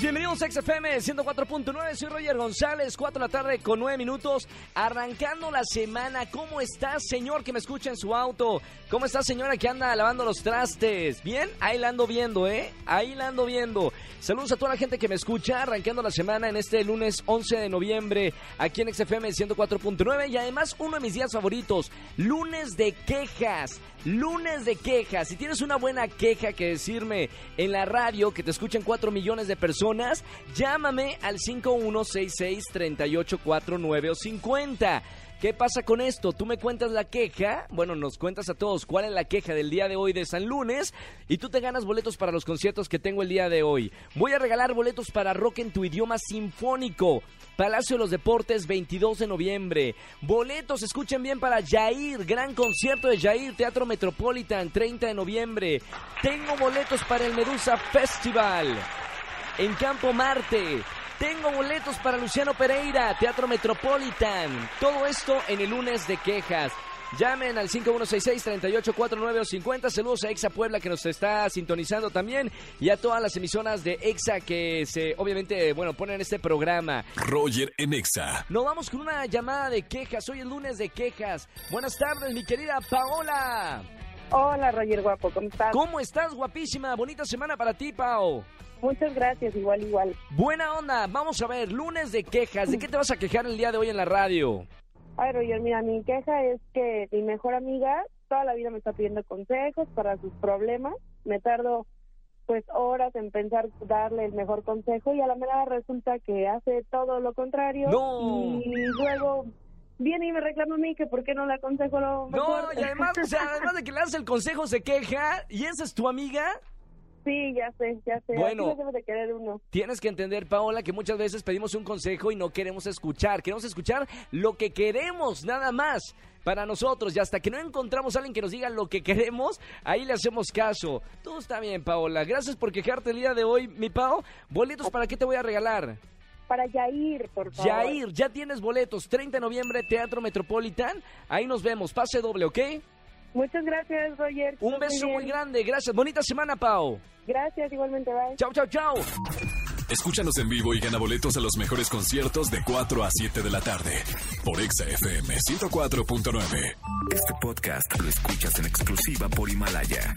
Bienvenidos a XFM 104.9, soy Roger González, 4 de la tarde con 9 minutos, arrancando la semana. ¿Cómo estás, señor que me escucha en su auto? ¿Cómo está, señora que anda lavando los trastes? ¿Bien? Ahí la ando viendo, ¿eh? Ahí la ando viendo. Saludos a toda la gente que me escucha, arrancando la semana en este lunes 11 de noviembre, aquí en XFM 104.9 y además uno de mis días favoritos, lunes de quejas. Lunes de quejas. Si tienes una buena queja que decirme en la radio, que te escuchen 4 millones de personas, llámame al 5166-3849 o 50. ¿Qué pasa con esto? Tú me cuentas la queja, bueno, nos cuentas a todos cuál es la queja del día de hoy de San Lunes y tú te ganas boletos para los conciertos que tengo el día de hoy. Voy a regalar boletos para rock en tu idioma sinfónico. Palacio de los Deportes, 22 de noviembre. Boletos, escuchen bien, para Jair, gran concierto de Jair, Teatro Metropolitan, 30 de noviembre. Tengo boletos para el Medusa Festival en Campo Marte. Tengo boletos para Luciano Pereira, Teatro Metropolitan. Todo esto en el lunes de quejas. Llamen al 5166-3849 o 50. Saludos a Exa Puebla que nos está sintonizando también y a todas las emisoras de Exa que se, obviamente, bueno, ponen este programa. Roger en Exa. Nos vamos con una llamada de quejas. Hoy es lunes de quejas. Buenas tardes, mi querida Paola. Hola, Roger Guapo, ¿cómo estás? ¿Cómo estás, guapísima? Bonita semana para ti, Pao. Muchas gracias, igual, igual. Buena onda. Vamos a ver, lunes de quejas. ¿De qué te vas a quejar el día de hoy en la radio? Ay, Roger, mira, mi queja es que mi mejor amiga toda la vida me está pidiendo consejos para sus problemas. Me tardo pues horas en pensar darle el mejor consejo y a la mera resulta que hace todo lo contrario No. y luego viene y me reclama a mí que por qué no le aconsejo lo mejor. No, y además, o sea, además de que le das el consejo, se queja. ¿Y esa es tu amiga? Sí, ya sé, ya sé. Bueno. De querer uno. Tienes que entender, Paola, que muchas veces pedimos un consejo y no queremos escuchar. Queremos escuchar lo que queremos, nada más. Para nosotros, y hasta que no encontramos a alguien que nos diga lo que queremos, ahí le hacemos caso. Todo está bien, Paola. Gracias por quejarte el día de hoy, mi Pao. ¿Boletos para qué te voy a regalar? Para Yair, por favor. Jair, ya tienes boletos. 30 de noviembre, Teatro Metropolitan. Ahí nos vemos. Pase doble, ¿ok? Muchas gracias, Roger. Un beso bien. muy grande. Gracias. Bonita semana, Pao. Gracias, igualmente, bye. Chao, chao, chao. Escúchanos en vivo y gana boletos a los mejores conciertos de 4 a 7 de la tarde por Exa FM 104.9. Este podcast lo escuchas en exclusiva por Himalaya.